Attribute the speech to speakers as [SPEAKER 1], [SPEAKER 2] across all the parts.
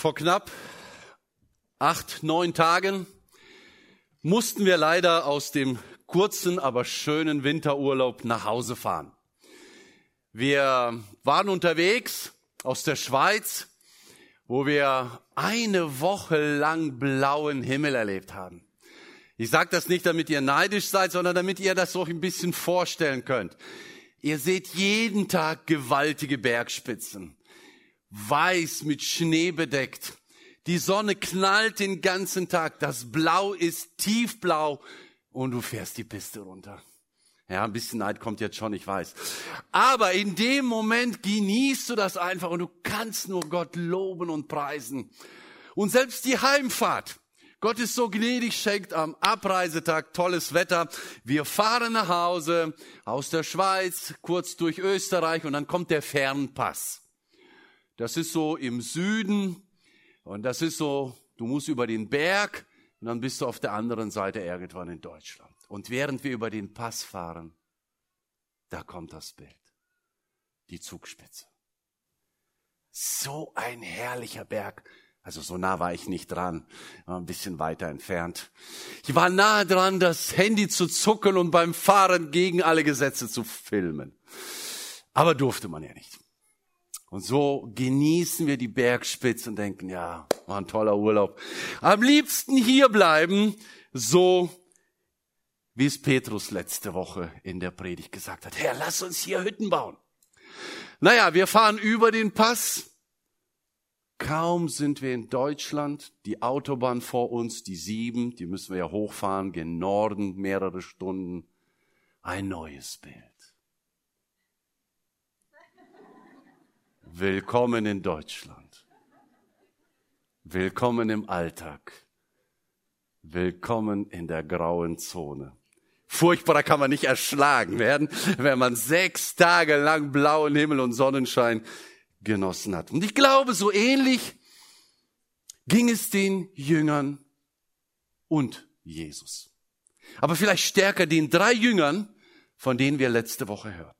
[SPEAKER 1] Vor knapp acht, neun Tagen mussten wir leider aus dem kurzen, aber schönen Winterurlaub nach Hause fahren. Wir waren unterwegs aus der Schweiz, wo wir eine Woche lang blauen Himmel erlebt haben. Ich sage das nicht, damit ihr neidisch seid, sondern damit ihr das so ein bisschen vorstellen könnt. Ihr seht jeden Tag gewaltige Bergspitzen, weiß mit Schnee bedeckt. Die Sonne knallt den ganzen Tag, das Blau ist tiefblau und du fährst die Piste runter. Ja, ein bisschen Neid kommt jetzt schon, ich weiß. Aber in dem Moment genießt du das einfach und du kannst nur Gott loben und preisen. Und selbst die Heimfahrt, Gott ist so gnädig, schenkt am Abreisetag tolles Wetter. Wir fahren nach Hause aus der Schweiz, kurz durch Österreich und dann kommt der Fernpass. Das ist so im Süden und das ist so, du musst über den Berg und dann bist du auf der anderen Seite irgendwann in Deutschland. Und während wir über den Pass fahren, da kommt das Bild. Die Zugspitze. So ein herrlicher Berg. Also so nah war ich nicht dran, war ein bisschen weiter entfernt. Ich war nahe dran, das Handy zu zucken und beim Fahren gegen alle Gesetze zu filmen. Aber durfte man ja nicht. Und so genießen wir die Bergspitze und denken, ja, war ein toller Urlaub. Am liebsten hier bleiben, so wie es Petrus letzte Woche in der Predigt gesagt hat. Herr, lass uns hier Hütten bauen. Naja, wir fahren über den Pass Kaum sind wir in Deutschland, die Autobahn vor uns, die sieben, die müssen wir ja hochfahren, gen Norden mehrere Stunden. Ein neues Bild. Willkommen in Deutschland. Willkommen im Alltag. Willkommen in der grauen Zone. Furchtbarer kann man nicht erschlagen werden, wenn man sechs Tage lang blauen Himmel und Sonnenschein genossen hat. Und ich glaube, so ähnlich ging es den Jüngern und Jesus. Aber vielleicht stärker den drei Jüngern, von denen wir letzte Woche hörten.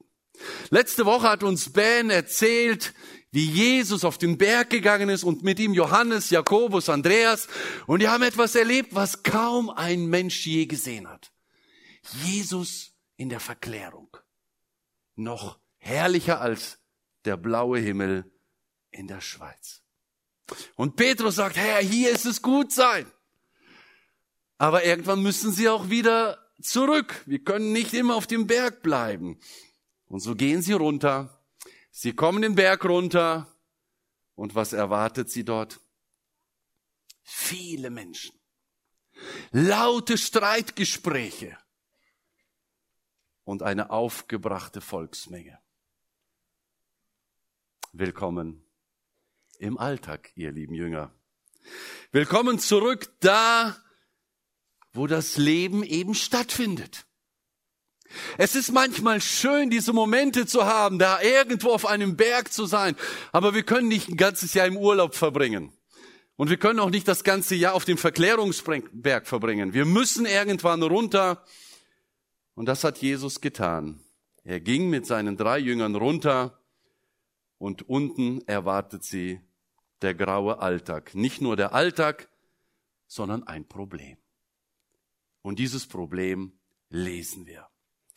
[SPEAKER 1] Letzte Woche hat uns Ben erzählt, wie Jesus auf den Berg gegangen ist und mit ihm Johannes, Jakobus, Andreas. Und die haben etwas erlebt, was kaum ein Mensch je gesehen hat. Jesus in der Verklärung. Noch herrlicher als der blaue Himmel in der Schweiz. Und Petrus sagt, Herr, hier ist es gut sein. Aber irgendwann müssen sie auch wieder zurück. Wir können nicht immer auf dem Berg bleiben. Und so gehen sie runter. Sie kommen den Berg runter. Und was erwartet sie dort? Viele Menschen. Laute Streitgespräche. Und eine aufgebrachte Volksmenge. Willkommen im Alltag, ihr lieben Jünger. Willkommen zurück da, wo das Leben eben stattfindet. Es ist manchmal schön, diese Momente zu haben, da irgendwo auf einem Berg zu sein, aber wir können nicht ein ganzes Jahr im Urlaub verbringen. Und wir können auch nicht das ganze Jahr auf dem Verklärungsberg verbringen. Wir müssen irgendwann runter. Und das hat Jesus getan. Er ging mit seinen drei Jüngern runter und unten erwartet sie der graue Alltag. Nicht nur der Alltag, sondern ein Problem. Und dieses Problem lesen wir.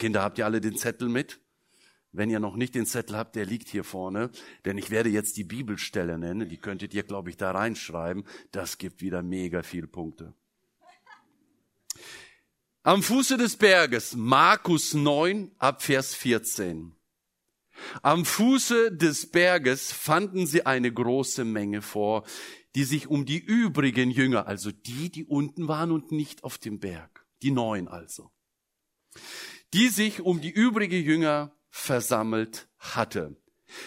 [SPEAKER 1] Kinder, habt ihr alle den Zettel mit? Wenn ihr noch nicht den Zettel habt, der liegt hier vorne, denn ich werde jetzt die Bibelstelle nennen, die könntet ihr, glaube ich, da reinschreiben. Das gibt wieder mega viel Punkte. Am Fuße des Berges, Markus 9 ab Vers 14. Am Fuße des Berges fanden sie eine große Menge vor, die sich um die übrigen Jünger, also die, die unten waren und nicht auf dem Berg, die neun also, die sich um die übrige Jünger versammelt hatte,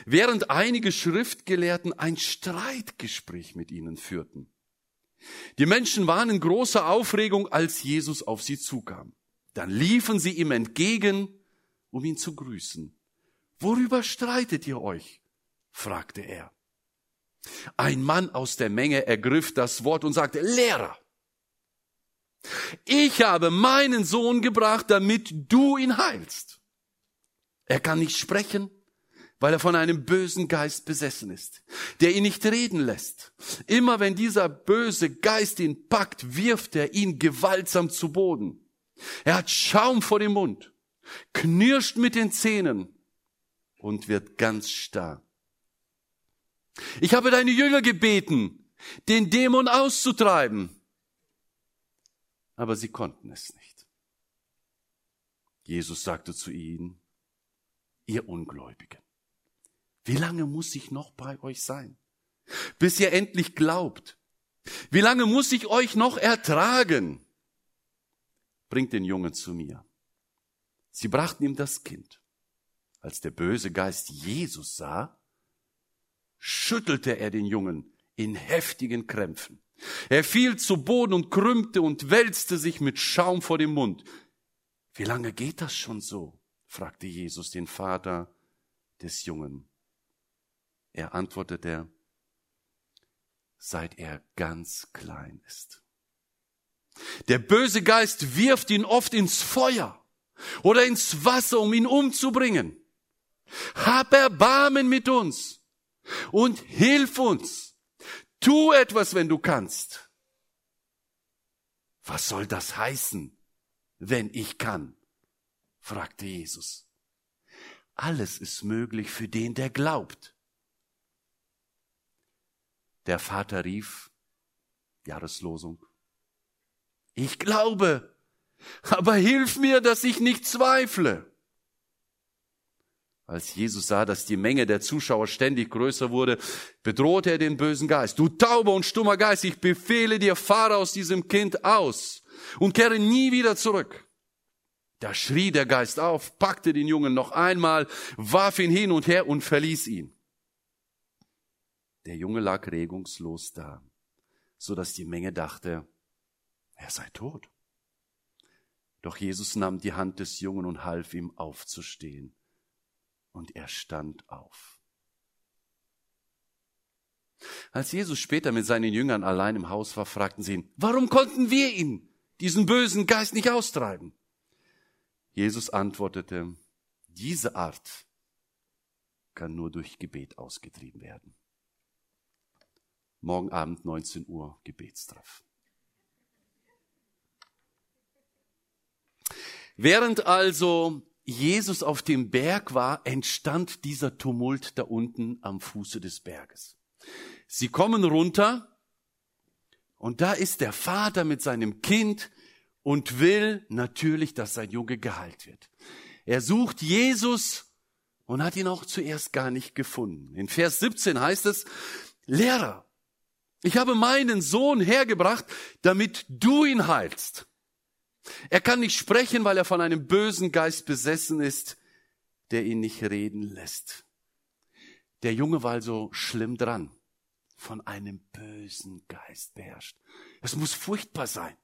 [SPEAKER 1] während einige Schriftgelehrten ein Streitgespräch mit ihnen führten. Die Menschen waren in großer Aufregung, als Jesus auf sie zukam. Dann liefen sie ihm entgegen, um ihn zu grüßen. Worüber streitet ihr euch? fragte er. Ein Mann aus der Menge ergriff das Wort und sagte, Lehrer, ich habe meinen Sohn gebracht, damit du ihn heilst. Er kann nicht sprechen, weil er von einem bösen Geist besessen ist, der ihn nicht reden lässt. Immer wenn dieser böse Geist ihn packt, wirft er ihn gewaltsam zu Boden. Er hat Schaum vor dem Mund, knirscht mit den Zähnen und wird ganz starr. Ich habe deine Jünger gebeten, den Dämon auszutreiben, aber sie konnten es nicht. Jesus sagte zu ihnen, ihr Ungläubigen, wie lange muss ich noch bei euch sein, bis ihr endlich glaubt? Wie lange muss ich euch noch ertragen? Bringt den Jungen zu mir. Sie brachten ihm das Kind. Als der böse Geist Jesus sah, schüttelte er den Jungen in heftigen Krämpfen. Er fiel zu Boden und krümmte und wälzte sich mit Schaum vor dem Mund. Wie lange geht das schon so? fragte Jesus den Vater des Jungen. Er antwortete, seit er ganz klein ist. Der böse Geist wirft ihn oft ins Feuer oder ins Wasser, um ihn umzubringen. Hab Erbarmen mit uns und hilf uns. Tu etwas, wenn du kannst. Was soll das heißen, wenn ich kann? fragte Jesus. Alles ist möglich für den, der glaubt. Der Vater rief, Jahreslosung, ich glaube, aber hilf mir, dass ich nicht zweifle. Als Jesus sah, dass die Menge der Zuschauer ständig größer wurde, bedrohte er den bösen Geist. Du tauber und stummer Geist, ich befehle dir, fahre aus diesem Kind aus und kehre nie wieder zurück. Da schrie der Geist auf, packte den Jungen noch einmal, warf ihn hin und her und verließ ihn. Der Junge lag regungslos da, so dass die Menge dachte, er sei tot. Doch Jesus nahm die Hand des Jungen und half ihm aufzustehen und er stand auf. Als Jesus später mit seinen Jüngern allein im Haus war, fragten sie ihn, warum konnten wir ihn, diesen bösen Geist, nicht austreiben? Jesus antwortete, diese Art kann nur durch Gebet ausgetrieben werden. Morgen Abend 19 Uhr Gebetstreff. Während also Jesus auf dem Berg war, entstand dieser Tumult da unten am Fuße des Berges. Sie kommen runter und da ist der Vater mit seinem Kind und will natürlich, dass sein Junge geheilt wird. Er sucht Jesus und hat ihn auch zuerst gar nicht gefunden. In Vers 17 heißt es, Lehrer, ich habe meinen Sohn hergebracht, damit du ihn heilst. Er kann nicht sprechen, weil er von einem bösen Geist besessen ist, der ihn nicht reden lässt. Der Junge war also schlimm dran, von einem bösen Geist beherrscht. Es muss furchtbar sein.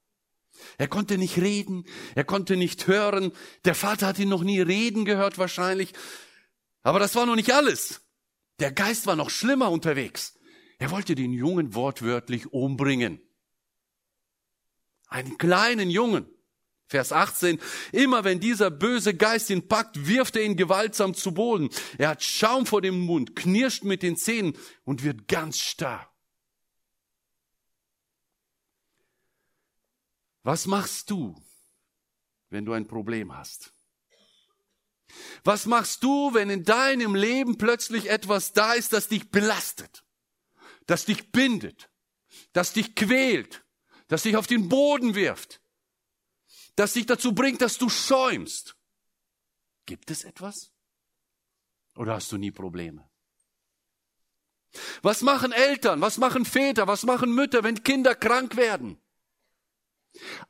[SPEAKER 1] Er konnte nicht reden, er konnte nicht hören. Der Vater hat ihn noch nie reden gehört wahrscheinlich. Aber das war noch nicht alles. Der Geist war noch schlimmer unterwegs. Er wollte den Jungen wortwörtlich umbringen. Einen kleinen Jungen. Vers 18, immer wenn dieser böse Geist ihn packt, wirft er ihn gewaltsam zu Boden. Er hat Schaum vor dem Mund, knirscht mit den Zähnen und wird ganz starr. Was machst du, wenn du ein Problem hast? Was machst du, wenn in deinem Leben plötzlich etwas da ist, das dich belastet, das dich bindet, das dich quält, das dich auf den Boden wirft? Das dich dazu bringt, dass du schäumst. Gibt es etwas? Oder hast du nie Probleme? Was machen Eltern, was machen Väter, was machen Mütter, wenn Kinder krank werden?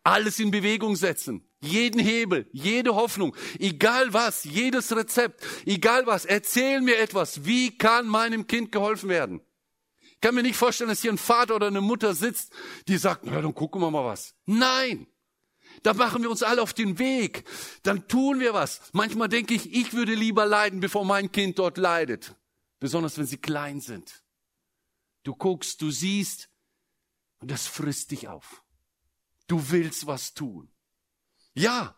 [SPEAKER 1] Alles in Bewegung setzen, jeden Hebel, jede Hoffnung, egal was, jedes Rezept, egal was, erzähl mir etwas, wie kann meinem Kind geholfen werden? Ich kann mir nicht vorstellen, dass hier ein Vater oder eine Mutter sitzt, die sagt, na, dann gucken wir mal was. Nein, da machen wir uns alle auf den Weg. Dann tun wir was. Manchmal denke ich, ich würde lieber leiden, bevor mein Kind dort leidet. Besonders wenn sie klein sind. Du guckst, du siehst und das frisst dich auf. Du willst was tun. Ja,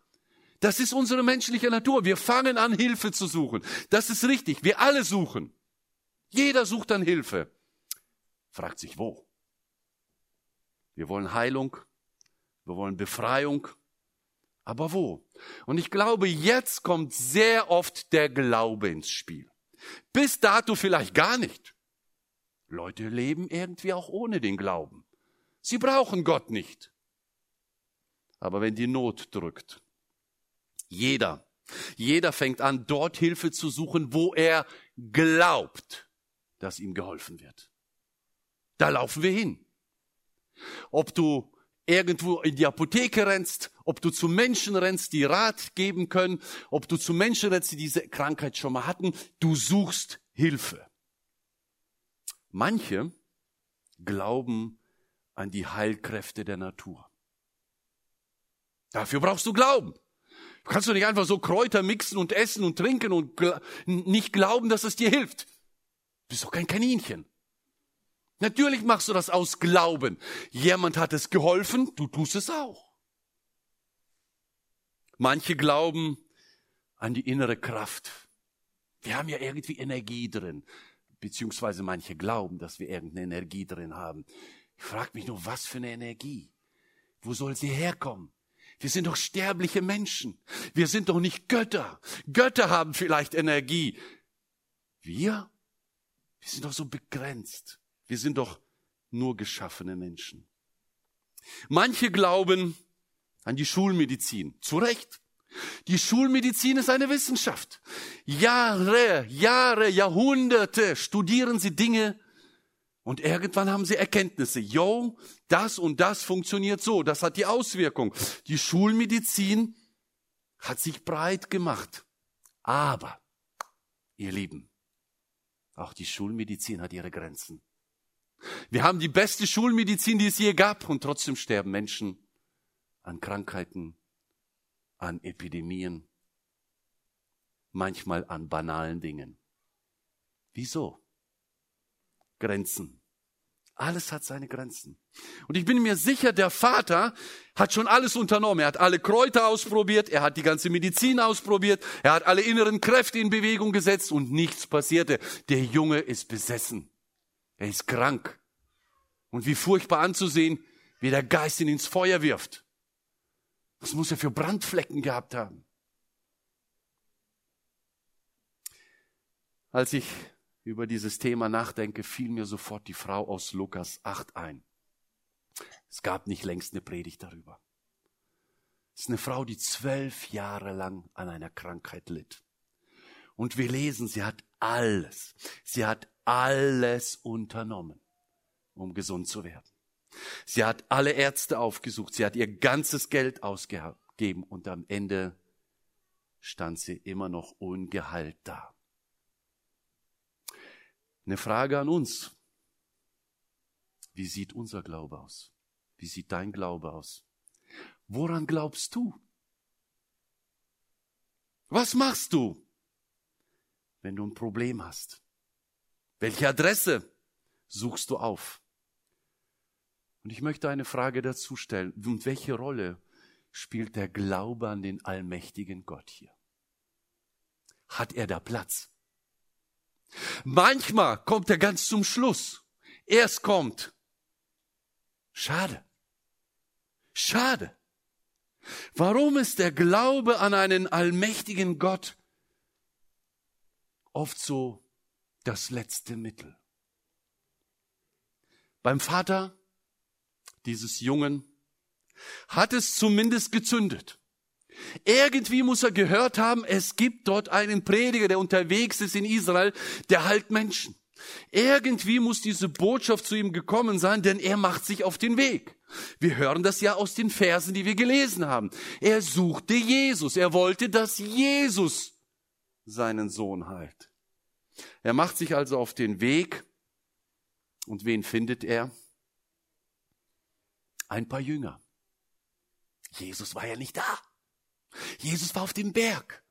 [SPEAKER 1] Das ist unsere menschliche Natur. Wir fangen an, Hilfe zu suchen. Das ist richtig. Wir alle suchen. Jeder sucht dann Hilfe. Fragt sich wo. Wir wollen Heilung. Wir wollen Befreiung. Aber wo? Und ich glaube, jetzt kommt sehr oft der Glaube ins Spiel. Bis dato vielleicht gar nicht. Leute leben irgendwie auch ohne den Glauben. Sie brauchen Gott nicht. Aber wenn die Not drückt, jeder, jeder fängt an, dort Hilfe zu suchen, wo er glaubt, dass ihm geholfen wird. Da laufen wir hin. Ob du irgendwo in die Apotheke rennst, ob du zu Menschen rennst, die Rat geben können, ob du zu Menschen rennst, die diese Krankheit schon mal hatten, du suchst Hilfe. Manche glauben an die Heilkräfte der Natur. Dafür brauchst du Glauben. Du kannst doch nicht einfach so Kräuter mixen und essen und trinken und gl nicht glauben, dass es dir hilft. Du bist doch kein Kaninchen. Natürlich machst du das aus Glauben. Jemand hat es geholfen, du tust es auch. Manche glauben an die innere Kraft. Wir haben ja irgendwie Energie drin, beziehungsweise manche glauben, dass wir irgendeine Energie drin haben. Ich frage mich nur, was für eine Energie? Wo soll sie herkommen? Wir sind doch sterbliche Menschen. Wir sind doch nicht Götter. Götter haben vielleicht Energie. Wir? Wir sind doch so begrenzt. Wir sind doch nur geschaffene Menschen. Manche glauben an die Schulmedizin. Zu Recht. Die Schulmedizin ist eine Wissenschaft. Jahre, Jahre, Jahrhunderte studieren sie Dinge und irgendwann haben sie Erkenntnisse. Yo, das und das funktioniert so. Das hat die Auswirkung. Die Schulmedizin hat sich breit gemacht. Aber, ihr Lieben, auch die Schulmedizin hat ihre Grenzen. Wir haben die beste Schulmedizin, die es je gab, und trotzdem sterben Menschen an Krankheiten, an Epidemien, manchmal an banalen Dingen. Wieso? Grenzen. Alles hat seine Grenzen. Und ich bin mir sicher, der Vater hat schon alles unternommen. Er hat alle Kräuter ausprobiert, er hat die ganze Medizin ausprobiert, er hat alle inneren Kräfte in Bewegung gesetzt und nichts passierte. Der Junge ist besessen. Er ist krank. Und wie furchtbar anzusehen, wie der Geist ihn ins Feuer wirft. Was muss er für Brandflecken gehabt haben? Als ich über dieses Thema nachdenke, fiel mir sofort die Frau aus Lukas 8 ein. Es gab nicht längst eine Predigt darüber. Es ist eine Frau, die zwölf Jahre lang an einer Krankheit litt. Und wir lesen, sie hat alles, sie hat alles unternommen, um gesund zu werden. Sie hat alle Ärzte aufgesucht, sie hat ihr ganzes Geld ausgegeben und am Ende stand sie immer noch ungeheilt da. Eine Frage an uns. Wie sieht unser Glaube aus? Wie sieht dein Glaube aus? Woran glaubst du? Was machst du, wenn du ein Problem hast? Welche Adresse suchst du auf? Und ich möchte eine Frage dazu stellen. Und welche Rolle spielt der Glaube an den allmächtigen Gott hier? Hat er da Platz? Manchmal kommt er ganz zum Schluss. Erst kommt. Schade. Schade. Warum ist der Glaube an einen allmächtigen Gott oft so das letzte Mittel. Beim Vater dieses Jungen hat es zumindest gezündet. Irgendwie muss er gehört haben, es gibt dort einen Prediger, der unterwegs ist in Israel, der heilt Menschen. Irgendwie muss diese Botschaft zu ihm gekommen sein, denn er macht sich auf den Weg. Wir hören das ja aus den Versen, die wir gelesen haben. Er suchte Jesus. Er wollte, dass Jesus seinen Sohn heilt. Er macht sich also auf den Weg und wen findet er? Ein paar Jünger. Jesus war ja nicht da. Jesus war auf dem Berg.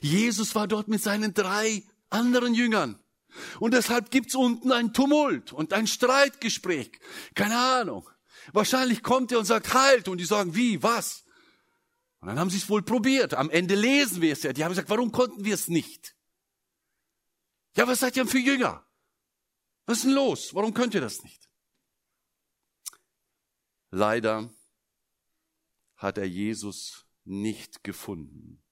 [SPEAKER 1] Jesus war dort mit seinen drei anderen Jüngern. Und deshalb gibt's unten ein Tumult und ein Streitgespräch. Keine Ahnung. Wahrscheinlich kommt er und sagt, halt. Und die sagen, wie, was? Und dann haben sie es wohl probiert. Am Ende lesen wir es ja. Die haben gesagt, warum konnten wir es nicht? Ja, was seid ihr denn für Jünger? Was ist denn los? Warum könnt ihr das nicht? Leider hat er Jesus nicht gefunden.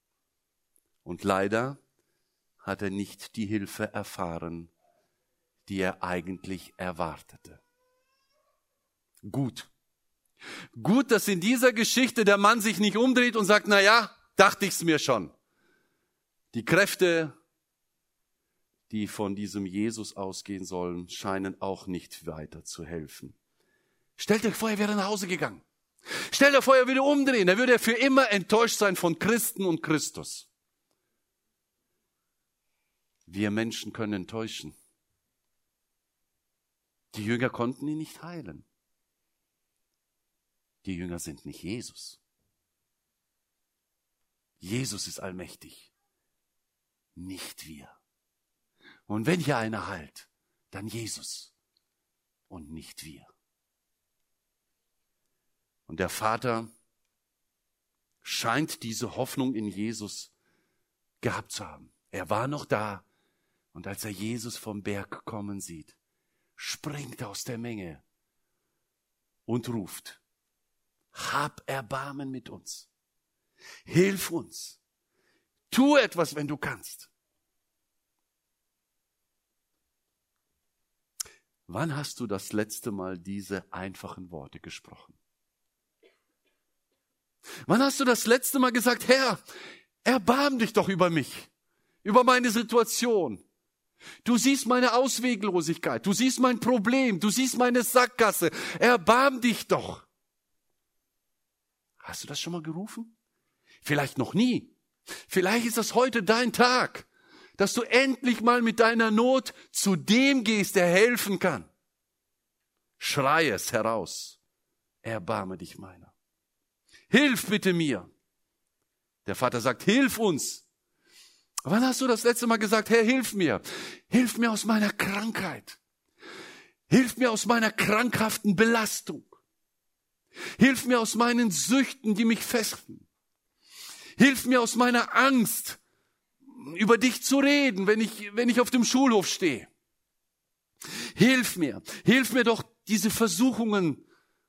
[SPEAKER 1] Und leider hat er nicht die Hilfe erfahren, die er eigentlich erwartete. Gut. Gut, dass in dieser Geschichte der Mann sich nicht umdreht und sagt, na ja, dachte ich's mir schon. Die Kräfte, die von diesem Jesus ausgehen sollen, scheinen auch nicht weiter zu helfen. Stellt euch vor, er wäre nach Hause gegangen. Stellt euch vor, er würde umdrehen. Er würde für immer enttäuscht sein von Christen und Christus. Wir Menschen können enttäuschen. Die Jünger konnten ihn nicht heilen. Die Jünger sind nicht Jesus. Jesus ist allmächtig, nicht wir. Und wenn hier einer heilt, dann Jesus und nicht wir. Und der Vater scheint diese Hoffnung in Jesus gehabt zu haben. Er war noch da. Und als er Jesus vom Berg kommen sieht, springt aus der Menge und ruft, hab Erbarmen mit uns. Hilf uns. Tu etwas, wenn du kannst. Wann hast du das letzte Mal diese einfachen Worte gesprochen? Wann hast du das letzte Mal gesagt, Herr, erbarm dich doch über mich, über meine Situation. Du siehst meine Ausweglosigkeit, du siehst mein Problem, du siehst meine Sackgasse. Erbarm dich doch. Hast du das schon mal gerufen? Vielleicht noch nie. Vielleicht ist das heute dein Tag, dass du endlich mal mit deiner Not zu dem gehst, der helfen kann. Schrei es heraus. Erbarme dich meiner. Hilf bitte mir. Der Vater sagt, hilf uns. Wann hast du das letzte Mal gesagt, Herr, hilf mir. Hilf mir aus meiner Krankheit. Hilf mir aus meiner krankhaften Belastung. Hilf mir aus meinen Süchten, die mich festen. Hilf mir aus meiner Angst, über dich zu reden, wenn ich, wenn ich auf dem Schulhof stehe. Hilf mir, hilf mir doch, diese Versuchungen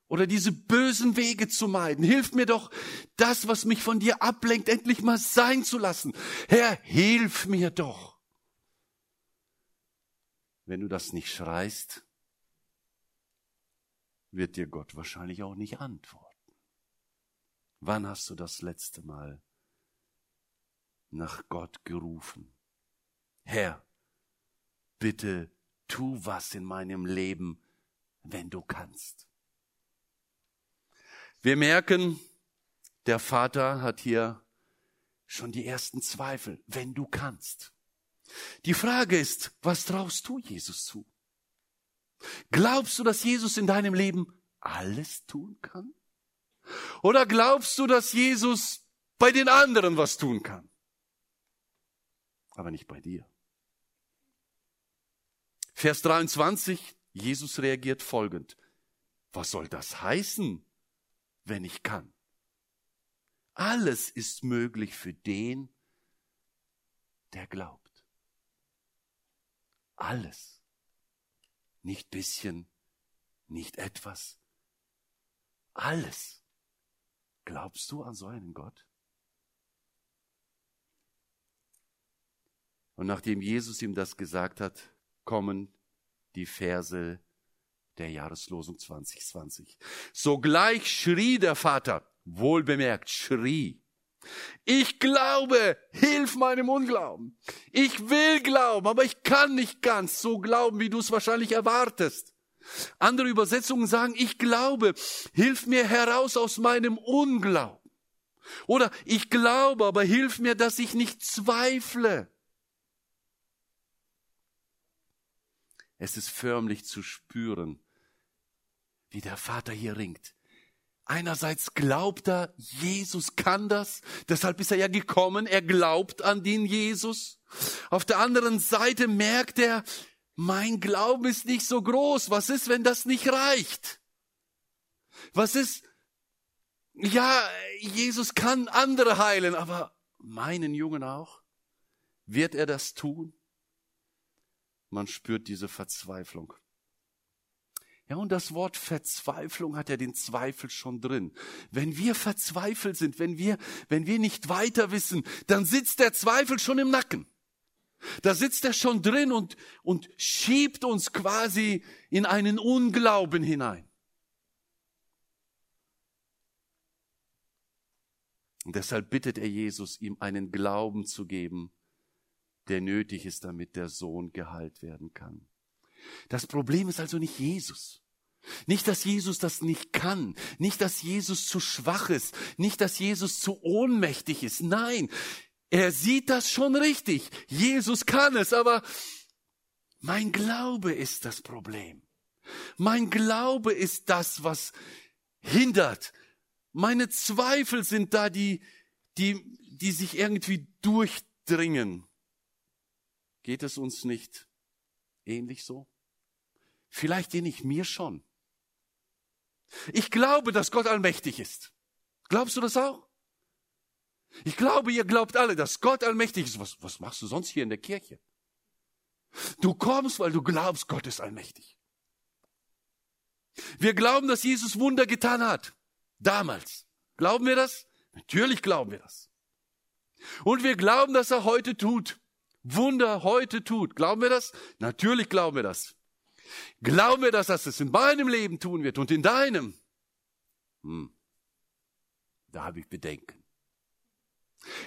[SPEAKER 1] oder diese bösen Wege zu meiden. Hilf mir doch, das, was mich von dir ablenkt, endlich mal sein zu lassen. Herr, hilf mir doch. Wenn du das nicht schreist, wird dir Gott wahrscheinlich auch nicht antworten. Wann hast du das letzte Mal nach Gott gerufen? Herr, bitte tu was in meinem Leben, wenn du kannst. Wir merken, der Vater hat hier schon die ersten Zweifel, wenn du kannst. Die Frage ist, was traust du Jesus zu? Glaubst du, dass Jesus in deinem Leben alles tun kann? Oder glaubst du, dass Jesus bei den anderen was tun kann? Aber nicht bei dir. Vers 23, Jesus reagiert folgend. Was soll das heißen? wenn ich kann. Alles ist möglich für den, der glaubt. Alles. Nicht bisschen, nicht etwas. Alles. Glaubst du an so einen Gott? Und nachdem Jesus ihm das gesagt hat, kommen die Verse der Jahreslosung 2020. Sogleich schrie der Vater, wohlbemerkt, schrie. Ich glaube, hilf meinem Unglauben. Ich will glauben, aber ich kann nicht ganz so glauben, wie du es wahrscheinlich erwartest. Andere Übersetzungen sagen, ich glaube, hilf mir heraus aus meinem Unglauben. Oder ich glaube, aber hilf mir, dass ich nicht zweifle. Es ist förmlich zu spüren, wie der Vater hier ringt. Einerseits glaubt er, Jesus kann das, deshalb ist er ja gekommen, er glaubt an den Jesus. Auf der anderen Seite merkt er, mein Glauben ist nicht so groß, was ist, wenn das nicht reicht? Was ist, ja, Jesus kann andere heilen, aber meinen Jungen auch? Wird er das tun? Man spürt diese Verzweiflung. Ja, und das Wort Verzweiflung hat ja den Zweifel schon drin. Wenn wir verzweifelt sind, wenn wir, wenn wir nicht weiter wissen, dann sitzt der Zweifel schon im Nacken. Da sitzt er schon drin und, und schiebt uns quasi in einen Unglauben hinein. Und deshalb bittet er Jesus, ihm einen Glauben zu geben, der nötig ist, damit der Sohn geheilt werden kann. Das Problem ist also nicht Jesus. Nicht, dass Jesus das nicht kann, nicht, dass Jesus zu schwach ist, nicht, dass Jesus zu ohnmächtig ist. Nein, er sieht das schon richtig. Jesus kann es, aber mein Glaube ist das Problem. Mein Glaube ist das, was hindert. Meine Zweifel sind da, die, die, die sich irgendwie durchdringen. Geht es uns nicht ähnlich so? Vielleicht ähnlich mir schon. Ich glaube, dass Gott allmächtig ist. Glaubst du das auch? Ich glaube, ihr glaubt alle, dass Gott allmächtig ist. Was, was machst du sonst hier in der Kirche? Du kommst, weil du glaubst, Gott ist allmächtig. Wir glauben, dass Jesus Wunder getan hat. Damals. Glauben wir das? Natürlich glauben wir das. Und wir glauben, dass er heute tut. Wunder heute tut. Glauben wir das? Natürlich glauben wir das. Glauben wir, dass das es in meinem Leben tun wird und in deinem? Hm. Da habe ich Bedenken.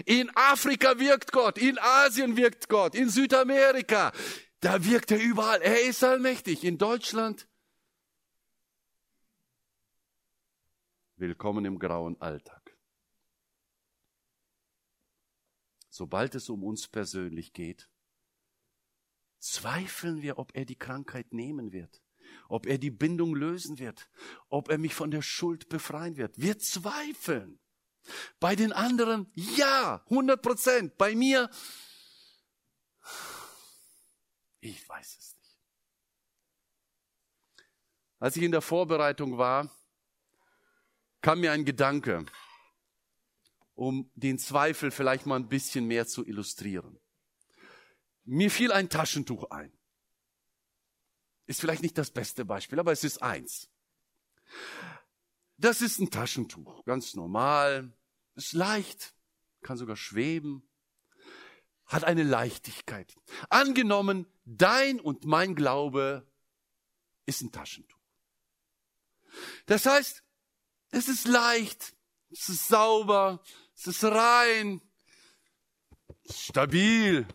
[SPEAKER 1] In Afrika wirkt Gott, in Asien wirkt Gott, in Südamerika, da wirkt er überall. Er ist allmächtig. In Deutschland willkommen im grauen Alltag. Sobald es um uns persönlich geht, zweifeln wir, ob er die Krankheit nehmen wird, ob er die Bindung lösen wird, ob er mich von der Schuld befreien wird. Wir zweifeln. Bei den anderen, ja, 100 Prozent. Bei mir, ich weiß es nicht. Als ich in der Vorbereitung war, kam mir ein Gedanke, um den Zweifel vielleicht mal ein bisschen mehr zu illustrieren. Mir fiel ein Taschentuch ein. Ist vielleicht nicht das beste Beispiel, aber es ist eins. Das ist ein Taschentuch, ganz normal, ist leicht, kann sogar schweben, hat eine Leichtigkeit. Angenommen, dein und mein Glaube ist ein Taschentuch. Das heißt, es ist leicht, es ist sauber, es ist rein, stabil,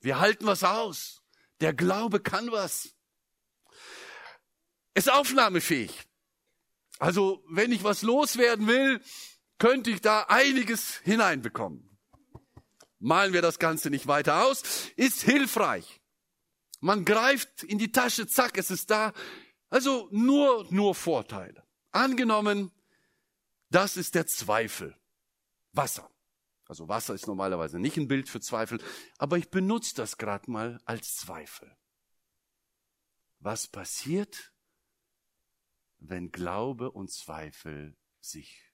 [SPEAKER 1] wir halten was aus. Der Glaube kann was. Ist aufnahmefähig. Also, wenn ich was loswerden will, könnte ich da einiges hineinbekommen. Malen wir das Ganze nicht weiter aus. Ist hilfreich. Man greift in die Tasche, zack, es ist da. Also nur, nur Vorteile. Angenommen, das ist der Zweifel. Wasser. Also Wasser ist normalerweise nicht ein Bild für Zweifel, aber ich benutze das gerade mal als Zweifel. Was passiert, wenn Glaube und Zweifel sich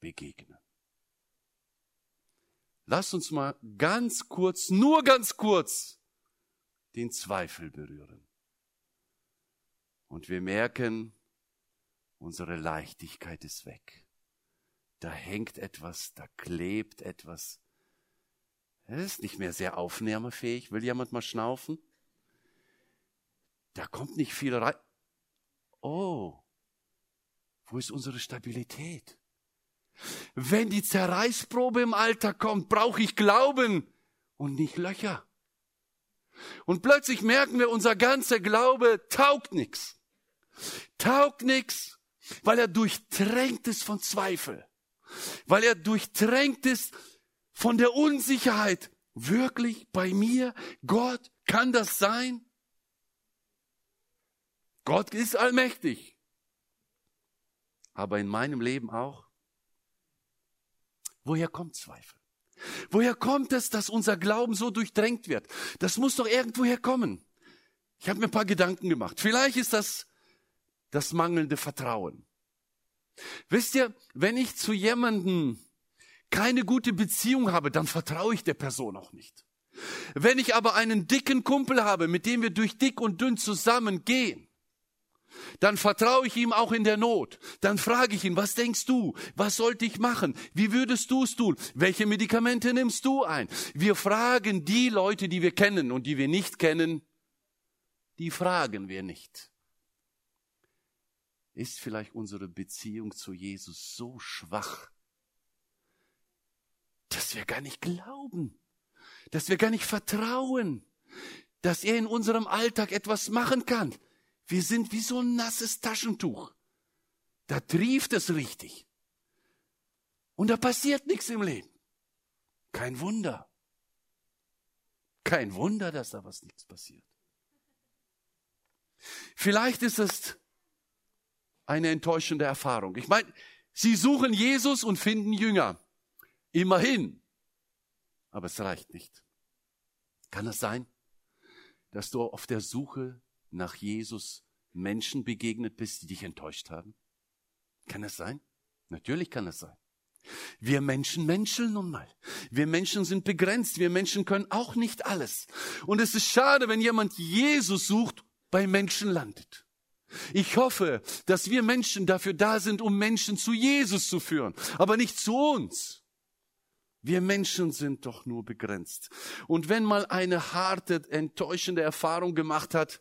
[SPEAKER 1] begegnen? Lass uns mal ganz kurz, nur ganz kurz, den Zweifel berühren. Und wir merken, unsere Leichtigkeit ist weg da hängt etwas, da klebt etwas. Es ist nicht mehr sehr aufnahmefähig. Will jemand mal schnaufen? Da kommt nicht viel rein. Oh, wo ist unsere Stabilität? Wenn die Zerreißprobe im Alter kommt, brauche ich Glauben und nicht Löcher. Und plötzlich merken wir, unser ganzer Glaube taugt nichts. Taugt nichts, weil er durchtränkt ist von Zweifel weil er durchtränkt ist von der Unsicherheit. Wirklich bei mir? Gott, kann das sein? Gott ist allmächtig. Aber in meinem Leben auch. Woher kommt Zweifel? Woher kommt es, dass unser Glauben so durchdrängt wird? Das muss doch irgendwoher kommen. Ich habe mir ein paar Gedanken gemacht. Vielleicht ist das das mangelnde Vertrauen. Wisst ihr, wenn ich zu jemandem keine gute Beziehung habe, dann vertraue ich der Person auch nicht. Wenn ich aber einen dicken Kumpel habe, mit dem wir durch dick und dünn zusammen gehen, dann vertraue ich ihm auch in der Not. Dann frage ich ihn, was denkst du? Was sollte ich machen? Wie würdest du es tun? Welche Medikamente nimmst du ein? Wir fragen die Leute, die wir kennen und die wir nicht kennen, die fragen wir nicht. Ist vielleicht unsere Beziehung zu Jesus so schwach, dass wir gar nicht glauben, dass wir gar nicht vertrauen, dass er in unserem Alltag etwas machen kann. Wir sind wie so ein nasses Taschentuch. Da trieft es richtig. Und da passiert nichts im Leben. Kein Wunder. Kein Wunder, dass da was nichts passiert. Vielleicht ist es eine enttäuschende Erfahrung. Ich meine, sie suchen Jesus und finden Jünger. Immerhin. Aber es reicht nicht. Kann es sein, dass du auf der Suche nach Jesus Menschen begegnet bist, die dich enttäuscht haben? Kann es sein? Natürlich kann es sein. Wir Menschen menscheln nun mal. Wir Menschen sind begrenzt. Wir Menschen können auch nicht alles. Und es ist schade, wenn jemand Jesus sucht, bei Menschen landet. Ich hoffe, dass wir Menschen dafür da sind, um Menschen zu Jesus zu führen, aber nicht zu uns. Wir Menschen sind doch nur begrenzt. Und wenn mal eine harte, enttäuschende Erfahrung gemacht hat,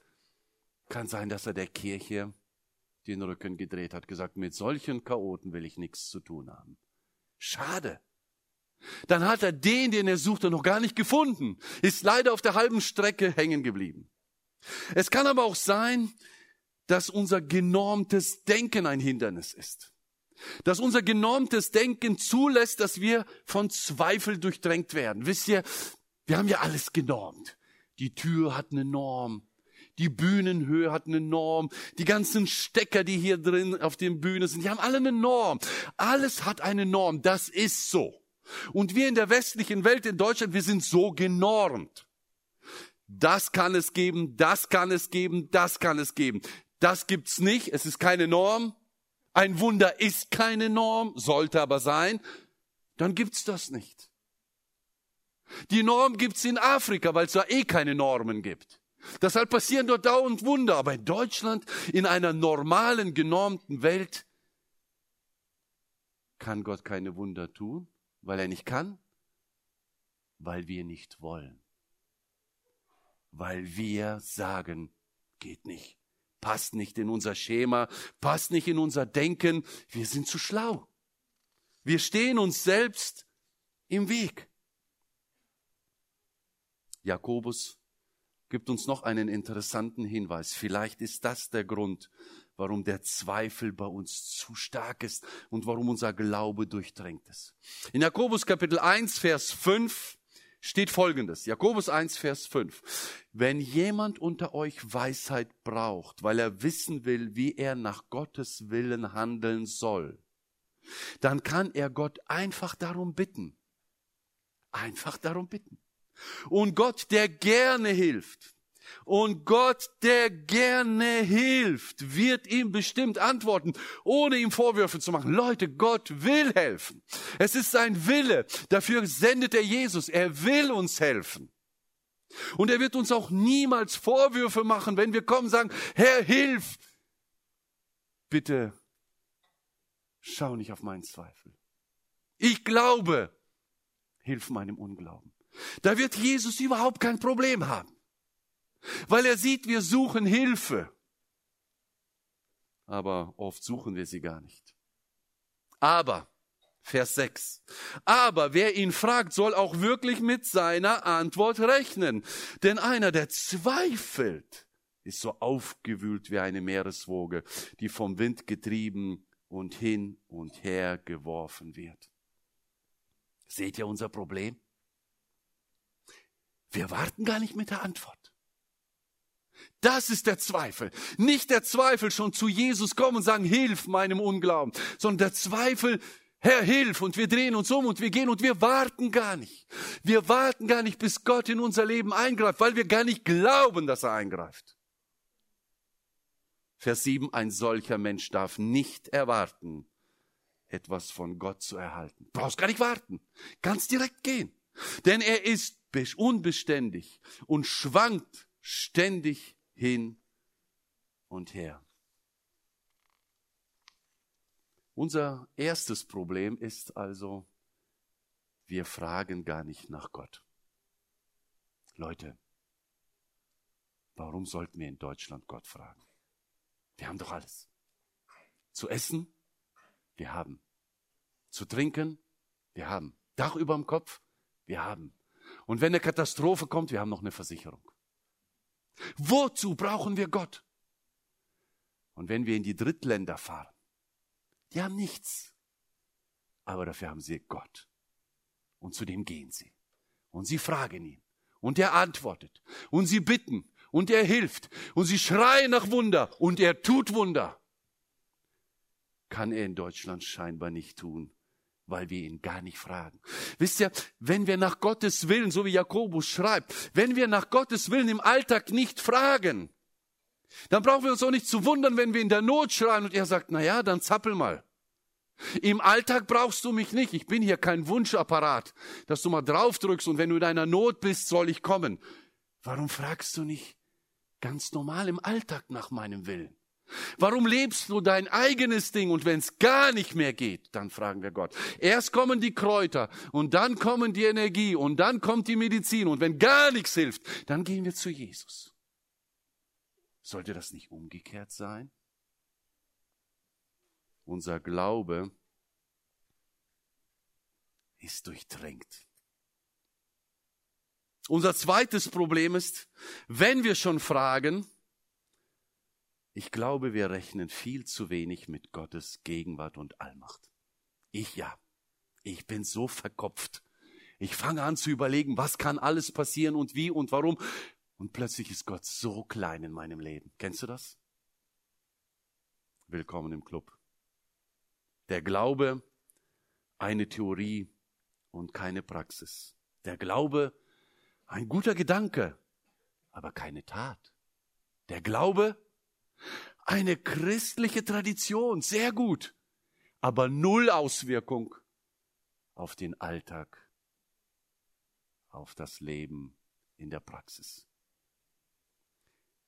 [SPEAKER 1] kann sein, dass er der Kirche den Rücken gedreht hat, gesagt, mit solchen Chaoten will ich nichts zu tun haben. Schade. Dann hat er den, den er suchte, noch gar nicht gefunden, ist leider auf der halben Strecke hängen geblieben. Es kann aber auch sein, dass unser genormtes Denken ein Hindernis ist. Dass unser genormtes Denken zulässt, dass wir von Zweifel durchdrängt werden. Wisst ihr, wir haben ja alles genormt. Die Tür hat eine Norm. Die Bühnenhöhe hat eine Norm. Die ganzen Stecker, die hier drin auf den Bühnen sind, die haben alle eine Norm. Alles hat eine Norm. Das ist so. Und wir in der westlichen Welt, in Deutschland, wir sind so genormt. Das kann es geben, das kann es geben, das kann es geben. Das gibt's nicht, es ist keine Norm. Ein Wunder ist keine Norm, sollte aber sein. Dann gibt's das nicht. Die Norm gibt's in Afrika, weil es da eh keine Normen gibt. Deshalb passieren dort dauernd Wunder. Aber in Deutschland, in einer normalen, genormten Welt, kann Gott keine Wunder tun, weil er nicht kann, weil wir nicht wollen. Weil wir sagen, geht nicht, passt nicht in unser Schema, passt nicht in unser Denken, wir sind zu schlau. Wir stehen uns selbst im Weg. Jakobus gibt uns noch einen interessanten Hinweis. Vielleicht ist das der Grund, warum der Zweifel bei uns zu stark ist und warum unser Glaube durchdrängt ist. In Jakobus Kapitel 1, Vers 5 steht Folgendes. Jakobus 1, Vers 5. Wenn jemand unter euch Weisheit braucht, weil er wissen will, wie er nach Gottes Willen handeln soll, dann kann er Gott einfach darum bitten. Einfach darum bitten. Und Gott, der gerne hilft, und Gott, der gerne hilft, wird ihm bestimmt antworten, ohne ihm Vorwürfe zu machen. Leute, Gott will helfen. Es ist sein Wille. Dafür sendet er Jesus. Er will uns helfen. Und er wird uns auch niemals Vorwürfe machen, wenn wir kommen und sagen, Herr, hilf. Bitte schau nicht auf meinen Zweifel. Ich glaube, hilf meinem Unglauben. Da wird Jesus überhaupt kein Problem haben, weil er sieht, wir suchen Hilfe. Aber oft suchen wir sie gar nicht. Aber, Vers 6, aber wer ihn fragt, soll auch wirklich mit seiner Antwort rechnen. Denn einer, der zweifelt, ist so aufgewühlt wie eine Meereswoge, die vom Wind getrieben und hin und her geworfen wird. Seht ihr unser Problem? Wir warten gar nicht mit der Antwort. Das ist der Zweifel. Nicht der Zweifel schon zu Jesus kommen und sagen, hilf meinem Unglauben, sondern der Zweifel, Herr, hilf, und wir drehen uns um und wir gehen und wir warten gar nicht. Wir warten gar nicht, bis Gott in unser Leben eingreift, weil wir gar nicht glauben, dass er eingreift. Vers 7, ein solcher Mensch darf nicht erwarten, etwas von Gott zu erhalten. Brauchst gar nicht warten. Ganz direkt gehen. Denn er ist unbeständig und schwankt ständig hin und her. Unser erstes Problem ist also, wir fragen gar nicht nach Gott. Leute, warum sollten wir in Deutschland Gott fragen? Wir haben doch alles. Zu essen, wir haben. Zu trinken, wir haben. Dach über dem Kopf, wir haben. Und wenn eine Katastrophe kommt, wir haben noch eine Versicherung. Wozu brauchen wir Gott? Und wenn wir in die Drittländer fahren, die haben nichts. Aber dafür haben sie Gott. Und zu dem gehen sie. Und sie fragen ihn. Und er antwortet. Und sie bitten. Und er hilft. Und sie schreien nach Wunder. Und er tut Wunder. Kann er in Deutschland scheinbar nicht tun weil wir ihn gar nicht fragen. Wisst ihr, wenn wir nach Gottes Willen, so wie Jakobus schreibt, wenn wir nach Gottes Willen im Alltag nicht fragen, dann brauchen wir uns auch nicht zu wundern, wenn wir in der Not schreien und er sagt, na ja, dann zappel mal. Im Alltag brauchst du mich nicht. Ich bin hier kein Wunschapparat, dass du mal draufdrückst und wenn du in einer Not bist, soll ich kommen. Warum fragst du nicht ganz normal im Alltag nach meinem Willen? Warum lebst du dein eigenes Ding und wenn es gar nicht mehr geht, dann fragen wir Gott. Erst kommen die Kräuter und dann kommen die Energie und dann kommt die Medizin und wenn gar nichts hilft, dann gehen wir zu Jesus. Sollte das nicht umgekehrt sein? Unser Glaube ist durchdrängt. Unser zweites Problem ist, wenn wir schon fragen, ich glaube, wir rechnen viel zu wenig mit Gottes Gegenwart und Allmacht. Ich ja. Ich bin so verkopft. Ich fange an zu überlegen, was kann alles passieren und wie und warum. Und plötzlich ist Gott so klein in meinem Leben. Kennst du das? Willkommen im Club. Der Glaube, eine Theorie und keine Praxis. Der Glaube, ein guter Gedanke, aber keine Tat. Der Glaube, eine christliche Tradition, sehr gut, aber null Auswirkung auf den Alltag, auf das Leben in der Praxis.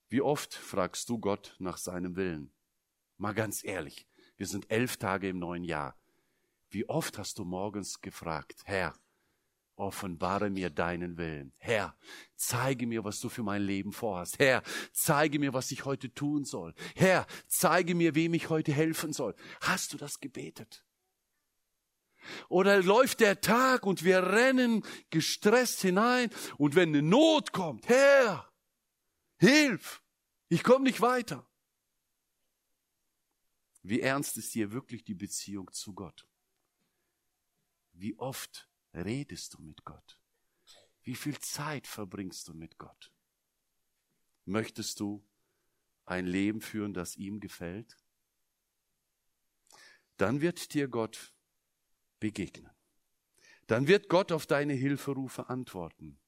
[SPEAKER 1] Wie oft fragst du Gott nach seinem Willen? Mal ganz ehrlich, wir sind elf Tage im neuen Jahr. Wie oft hast du morgens gefragt, Herr, offenbare mir deinen Willen. Herr, zeige mir, was du für mein Leben vorhast. Herr, zeige mir, was ich heute tun soll. Herr, zeige mir, wem ich heute helfen soll. Hast du das gebetet? Oder läuft der Tag und wir rennen gestresst hinein und wenn eine Not kommt, Herr, Hilf! Ich komme nicht weiter. Wie ernst ist hier wirklich die Beziehung zu Gott? Wie oft redest du mit Gott? Wie viel Zeit verbringst du mit Gott? Möchtest du ein Leben führen, das ihm gefällt? Dann wird dir Gott begegnen. Dann wird Gott auf deine Hilferufe antworten.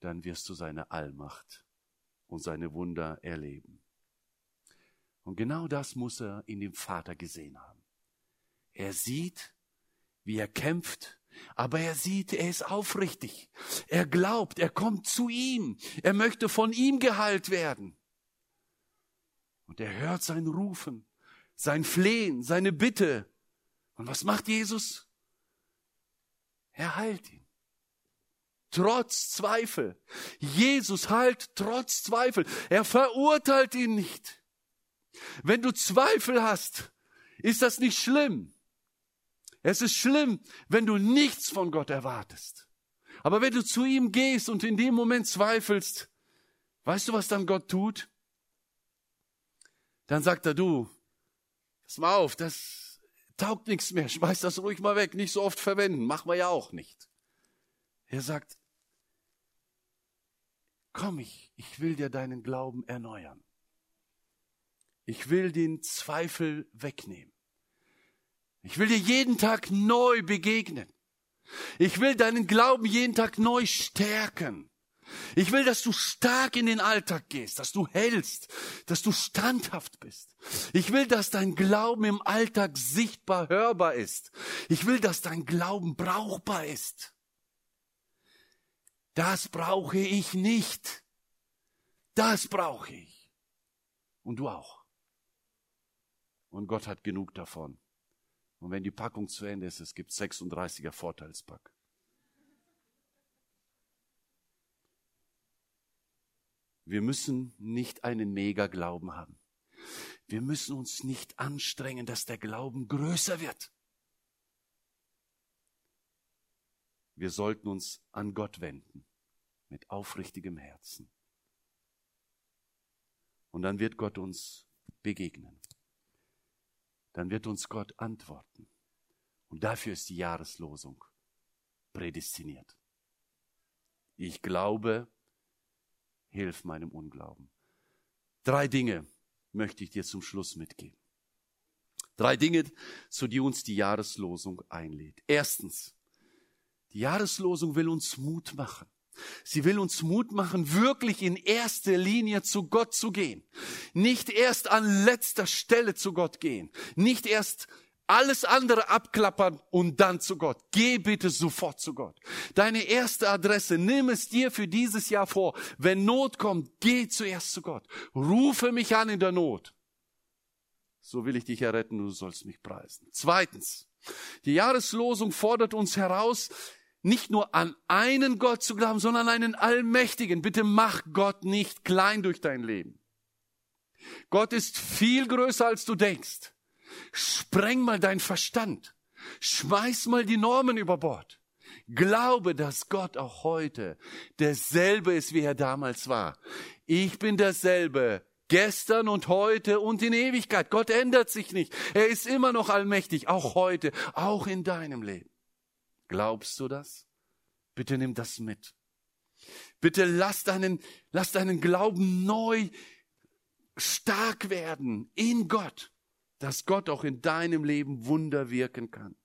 [SPEAKER 1] Dann wirst du seine Allmacht und seine Wunder erleben. Und genau das muss er in dem Vater gesehen haben. Er sieht, wie er kämpft, aber er sieht, er ist aufrichtig. Er glaubt, er kommt zu ihm. Er möchte von ihm geheilt werden. Und er hört sein Rufen, sein Flehen, seine Bitte. Und was macht Jesus? Er heilt ihn trotz Zweifel. Jesus heilt trotz Zweifel. Er verurteilt ihn nicht. Wenn du Zweifel hast, ist das nicht schlimm. Es ist schlimm, wenn du nichts von Gott erwartest. Aber wenn du zu ihm gehst und in dem Moment zweifelst, weißt du, was dann Gott tut? Dann sagt er, du, pass mal auf, das taugt nichts mehr, schmeiß das ruhig mal weg, nicht so oft verwenden, machen wir ja auch nicht. Er sagt, komm ich, ich will dir deinen Glauben erneuern. Ich will den Zweifel wegnehmen. Ich will dir jeden Tag neu begegnen. Ich will deinen Glauben jeden Tag neu stärken. Ich will, dass du stark in den Alltag gehst, dass du hältst, dass du standhaft bist. Ich will, dass dein Glauben im Alltag sichtbar hörbar ist. Ich will, dass dein Glauben brauchbar ist. Das brauche ich nicht. Das brauche ich. Und du auch. Und Gott hat genug davon. Und wenn die Packung zu Ende ist, es gibt 36er Vorteilspack. Wir müssen nicht einen Mega-Glauben haben. Wir müssen uns nicht anstrengen, dass der Glauben größer wird. Wir sollten uns an Gott wenden mit aufrichtigem Herzen. Und dann wird Gott uns begegnen. Dann wird uns Gott antworten. Und dafür ist die Jahreslosung prädestiniert. Ich glaube, hilf meinem Unglauben. Drei Dinge möchte ich dir zum Schluss mitgeben. Drei Dinge, zu die uns die Jahreslosung einlädt. Erstens, die Jahreslosung will uns Mut machen. Sie will uns Mut machen, wirklich in erster Linie zu Gott zu gehen. Nicht erst an letzter Stelle zu Gott gehen. Nicht erst alles andere abklappern und dann zu Gott. Geh bitte sofort zu Gott. Deine erste Adresse, nimm es dir für dieses Jahr vor. Wenn Not kommt, geh zuerst zu Gott. Rufe mich an in der Not. So will ich dich erretten, du sollst mich preisen. Zweitens, die Jahreslosung fordert uns heraus, nicht nur an einen Gott zu glauben, sondern an einen Allmächtigen. Bitte mach Gott nicht klein durch dein Leben. Gott ist viel größer, als du denkst. Spreng mal dein Verstand. Schmeiß mal die Normen über Bord. Glaube, dass Gott auch heute derselbe ist, wie er damals war. Ich bin derselbe, gestern und heute und in Ewigkeit. Gott ändert sich nicht. Er ist immer noch allmächtig, auch heute, auch in deinem Leben. Glaubst du das? Bitte nimm das mit. Bitte lass deinen, lass deinen Glauben neu stark werden in Gott dass Gott auch in deinem Leben Wunder wirken kann.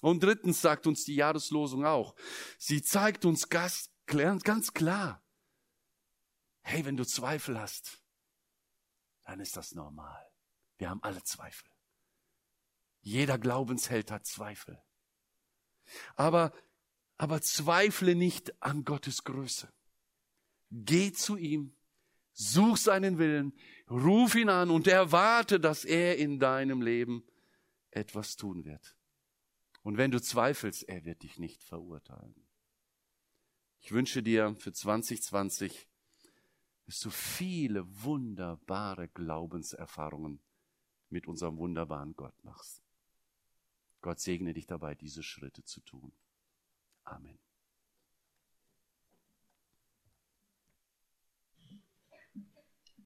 [SPEAKER 1] Und drittens sagt uns die Jahreslosung auch, sie zeigt uns ganz, ganz klar, hey, wenn du Zweifel hast, dann ist das normal. Wir haben alle Zweifel. Jeder Glaubensheld hat Zweifel. Aber, aber zweifle nicht an Gottes Größe. Geh zu ihm Such seinen Willen, ruf ihn an und erwarte, dass er in deinem Leben etwas tun wird. Und wenn du zweifelst, er wird dich nicht verurteilen. Ich wünsche dir für 2020, dass du viele wunderbare Glaubenserfahrungen mit unserem wunderbaren Gott machst. Gott segne dich dabei, diese Schritte zu tun. Amen.